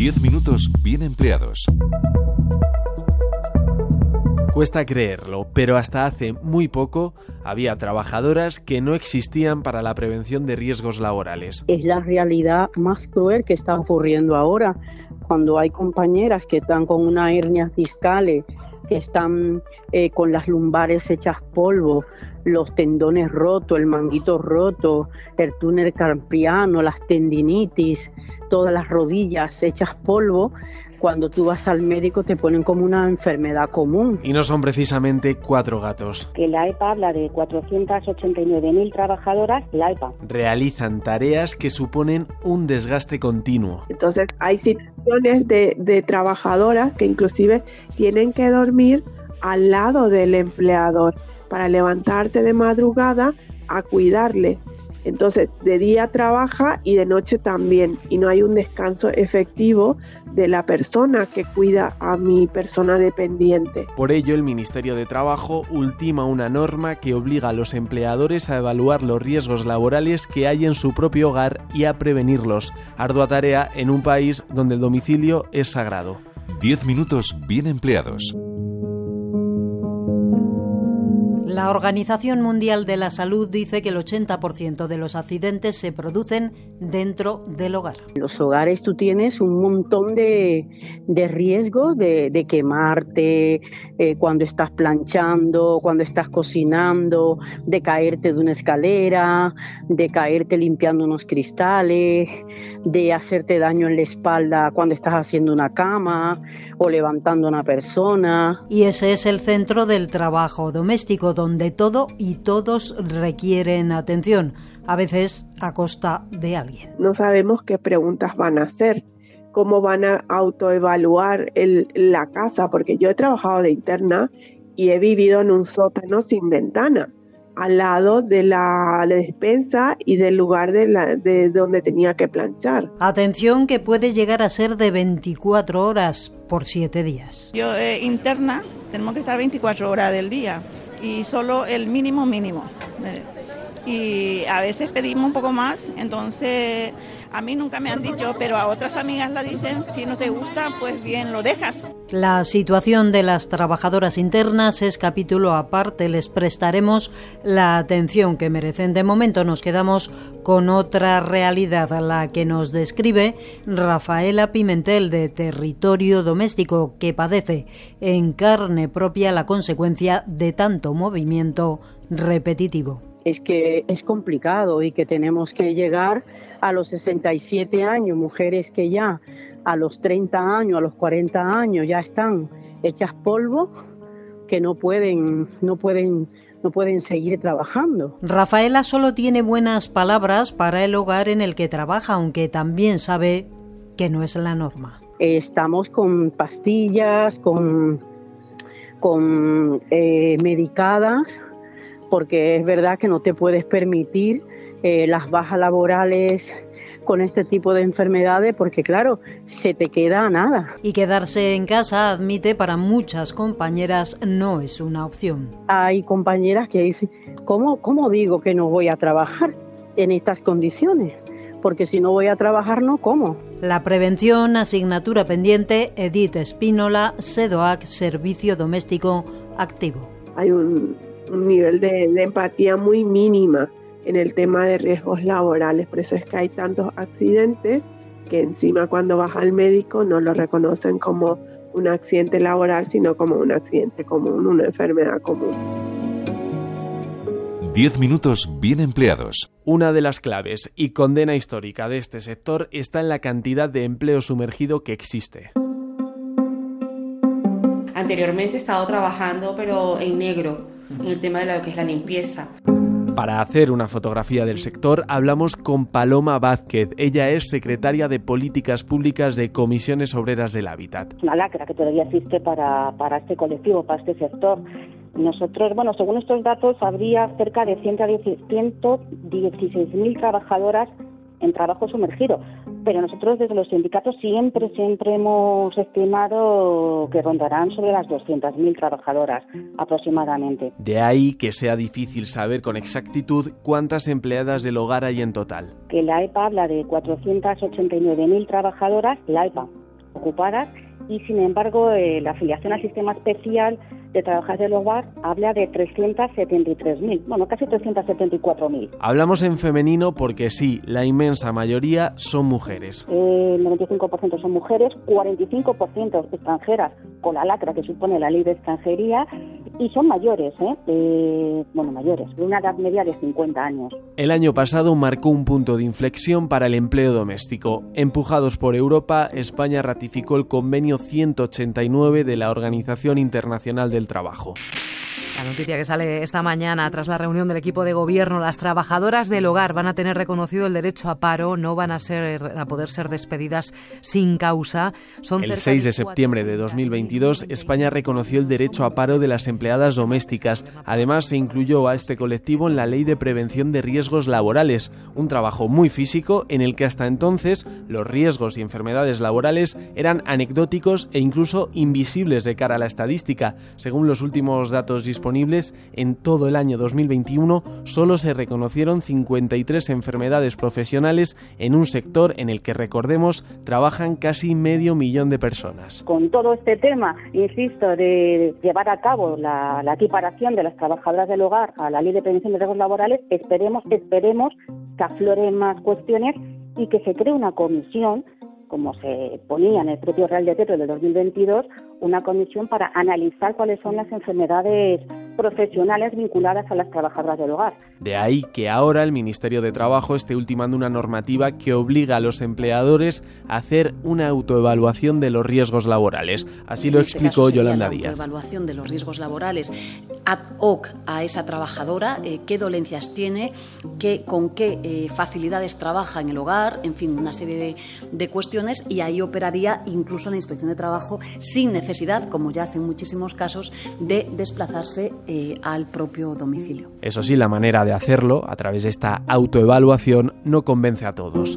10 minutos bien empleados. Cuesta creerlo, pero hasta hace muy poco había trabajadoras que no existían para la prevención de riesgos laborales. Es la realidad más cruel que está ocurriendo ahora, cuando hay compañeras que están con una hernia discales, que están eh, con las lumbares hechas polvo, los tendones rotos, el manguito roto, el túnel carpiano, las tendinitis, todas las rodillas hechas polvo cuando tú vas al médico te ponen como una enfermedad común. Y no son precisamente cuatro gatos. Que la EPA habla de 489.000 trabajadoras, la EPA. Realizan tareas que suponen un desgaste continuo. Entonces hay situaciones de, de trabajadoras que inclusive tienen que dormir al lado del empleador para levantarse de madrugada a cuidarle entonces, de día trabaja y de noche también, y no hay un descanso efectivo de la persona que cuida a mi persona dependiente. Por ello, el Ministerio de Trabajo ultima una norma que obliga a los empleadores a evaluar los riesgos laborales que hay en su propio hogar y a prevenirlos. Ardua tarea en un país donde el domicilio es sagrado. 10 minutos bien empleados. La Organización Mundial de la Salud dice que el 80% de los accidentes se producen dentro del hogar. En los hogares tú tienes un montón de, de riesgos de, quemarte eh, cuando estás planchando, cuando estás cocinando, de caerte de una escalera, de caerte limpiando unos cristales, de hacerte daño en la espalda cuando estás haciendo una cama o levantando a una persona. Y ese es el centro del trabajo doméstico donde todo y todos requieren atención, a veces a costa de alguien. No sabemos qué preguntas van a hacer, cómo van a autoevaluar el, la casa, porque yo he trabajado de interna y he vivido en un sótano sin ventana al lado de la, despensa y del lugar de, la, de donde tenía que planchar. Atención que puede llegar a ser de 24 horas por 7 días. Yo eh, interna, tenemos que estar 24 horas del día y solo el mínimo mínimo. Eh, y a veces pedimos un poco más, entonces a mí nunca me han dicho, pero a otras amigas la dicen, si no te gusta, pues bien, lo dejas. La situación de las trabajadoras internas es capítulo aparte, les prestaremos la atención que merecen. De momento nos quedamos con otra realidad, la que nos describe Rafaela Pimentel de Territorio Doméstico, que padece en carne propia la consecuencia de tanto movimiento repetitivo es que es complicado y que tenemos que llegar a los 67 años, mujeres que ya a los 30 años, a los 40 años ya están hechas polvo, que no pueden, no pueden, no pueden seguir trabajando. Rafaela solo tiene buenas palabras para el hogar en el que trabaja, aunque también sabe que no es la norma. Estamos con pastillas, con, con eh, medicadas porque es verdad que no te puedes permitir eh, las bajas laborales con este tipo de enfermedades porque claro, se te queda nada. Y quedarse en casa, admite, para muchas compañeras no es una opción. Hay compañeras que dicen, ¿cómo, cómo digo que no voy a trabajar en estas condiciones? Porque si no voy a trabajar, no como. La prevención, asignatura pendiente, Edith Espínola, SEDOAC, Servicio Doméstico Activo. Hay un un nivel de, empatía muy mínima en el tema de riesgos laborales. Por eso es que hay tantos accidentes que encima cuando vas al médico no lo reconocen como un accidente laboral, sino como un accidente común, una enfermedad común. 10 minutos bien empleados. Una de las claves y condena histórica de este sector está en la cantidad de empleo sumergido que existe. Anteriormente he estado trabajando pero en negro en el tema de lo que es la limpieza. Para hacer una fotografía del sector hablamos con Paloma Vázquez. Ella es secretaria de Políticas Públicas de Comisiones Obreras del Hábitat. Una lacra que todavía existe para, para este colectivo, para este sector. Nosotros, bueno, según estos datos, habría cerca de 116.000 trabajadoras en trabajo sumergido. Pero nosotros desde los sindicatos siempre, siempre hemos estimado que rondarán sobre las 200.000 trabajadoras aproximadamente. De ahí que sea difícil saber con exactitud cuántas empleadas del hogar hay en total. Que la EPA habla de 489.000 trabajadoras, la EPA ocupadas y sin embargo eh, la afiliación al sistema especial de trabajadores del hogar habla de 373.000, bueno, casi 374.000. Hablamos en femenino porque sí, la inmensa mayoría son mujeres. Eh, el 95% son mujeres, 45% extranjeras, con la lacra que supone la ley de extranjería, y son mayores, ¿eh? bueno, mayores, de una edad media de 50 años. El año pasado marcó un punto de inflexión para el empleo doméstico. Empujados por Europa, España ratificó el convenio 189 de la Organización Internacional del Trabajo. La noticia que sale esta mañana tras la reunión del equipo de gobierno, las trabajadoras del hogar van a tener reconocido el derecho a paro, no van a ser a poder ser despedidas sin causa. Son el 6 de septiembre de 2022, España reconoció el derecho a paro de las empleadas domésticas. Además, se incluyó a este colectivo en la Ley de Prevención de Riesgos Laborales, un trabajo muy físico en el que hasta entonces los riesgos y enfermedades laborales eran anecdóticos e incluso invisibles de cara a la estadística, según los últimos datos disponibles en todo el año 2021 solo se reconocieron 53 enfermedades profesionales en un sector en el que, recordemos, trabajan casi medio millón de personas. Con todo este tema, insisto, de llevar a cabo la, la equiparación de las trabajadoras del hogar a la ley de prevención de riesgos laborales, esperemos, esperemos que afloren más cuestiones y que se cree una comisión como se ponía en el propio Real Decreto del 2022, una comisión para analizar cuáles son las enfermedades profesionales vinculadas a las trabajadoras del hogar. De ahí que ahora el Ministerio de Trabajo esté ultimando una normativa que obliga a los empleadores a hacer una autoevaluación de los riesgos laborales. Así lo este explicó Yolanda la Díaz. Autoevaluación de los riesgos laborales ad hoc a esa trabajadora, eh, qué dolencias tiene, qué, con qué eh, facilidades trabaja en el hogar, en fin, una serie de, de cuestiones y ahí operaría incluso la inspección de trabajo sin necesidad, como ya hace en muchísimos casos, de desplazarse eh, al propio domicilio. Eso sí, la manera de hacerlo, a través de esta autoevaluación, no convence a todos.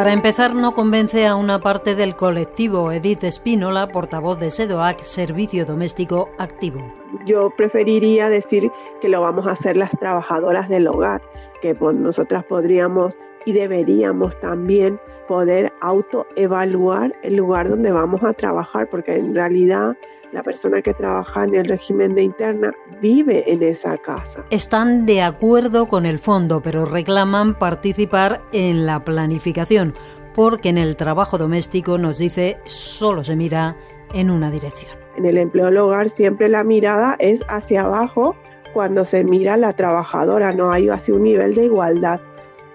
Para empezar, no convence a una parte del colectivo. Edith Espínola, portavoz de SEDOAC, Servicio Doméstico Activo. Yo preferiría decir que lo vamos a hacer las trabajadoras del hogar, que pues, nosotras podríamos y deberíamos también poder autoevaluar el lugar donde vamos a trabajar, porque en realidad la persona que trabaja en el régimen de interna vive en esa casa. Están de acuerdo con el fondo, pero reclaman participar en la planificación, porque en el trabajo doméstico nos dice solo se mira en una dirección. En el empleo del hogar siempre la mirada es hacia abajo cuando se mira a la trabajadora, no hay así un nivel de igualdad.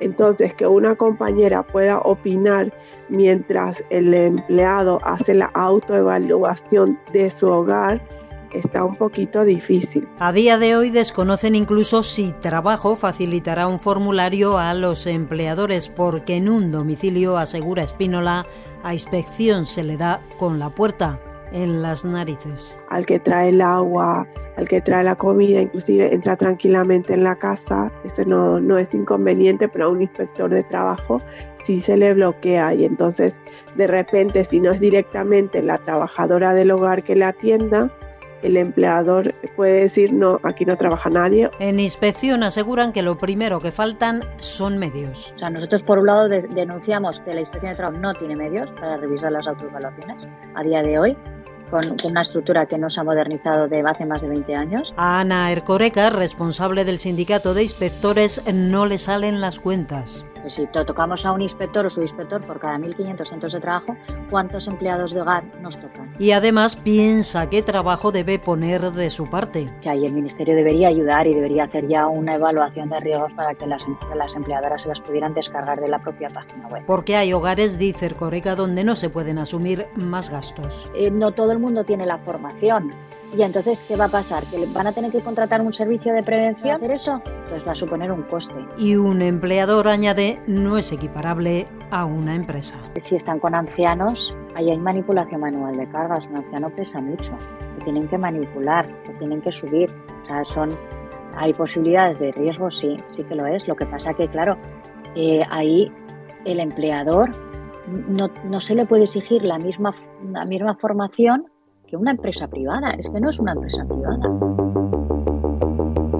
Entonces, que una compañera pueda opinar mientras el empleado hace la autoevaluación de su hogar está un poquito difícil. A día de hoy desconocen incluso si trabajo facilitará un formulario a los empleadores porque en un domicilio, asegura Espínola, a inspección se le da con la puerta en las narices. Al que trae el agua, al que trae la comida, inclusive entra tranquilamente en la casa, ese no, no es inconveniente, pero a un inspector de trabajo sí se le bloquea y entonces de repente si no es directamente la trabajadora del hogar que la atienda, el empleador puede decir no, aquí no trabaja nadie. En inspección aseguran que lo primero que faltan son medios. O sea, nosotros por un lado denunciamos que la inspección de trabajo no tiene medios para revisar las autoevaluaciones a día de hoy con, una estructura que no se ha modernizado de hace más de 20 años. A Ana Ercoreca, responsable del sindicato de inspectores, no le salen las cuentas. Si tocamos a un inspector o subinspector por cada 1.500 centros de trabajo, ¿cuántos empleados de hogar nos tocan? Y además piensa qué trabajo debe poner de su parte. Que ahí el Ministerio debería ayudar y debería hacer ya una evaluación de riesgos para que las, las empleadoras se las pudieran descargar de la propia página web. Porque hay hogares, dice Ercoreca, donde no se pueden asumir más gastos. Eh, no todo el mundo tiene la formación. Y entonces, ¿qué va a pasar? ¿Que van a tener que contratar un servicio de prevención? ¿Hacer eso? Pues va a suponer un coste. Y un empleador, añade, no es equiparable a una empresa. Si están con ancianos, ahí hay manipulación manual de cargas. Un anciano pesa mucho. Lo tienen que manipular, lo tienen que subir. O sea, son, hay posibilidades de riesgo, sí, sí que lo es. Lo que pasa que, claro, eh, ahí el empleador no, no se le puede exigir la misma, la misma formación una empresa privada. Es que no es una empresa privada.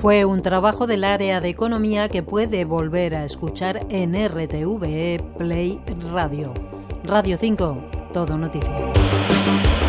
Fue un trabajo del área de economía que puede volver a escuchar en RTVE Play Radio. Radio 5, todo noticias.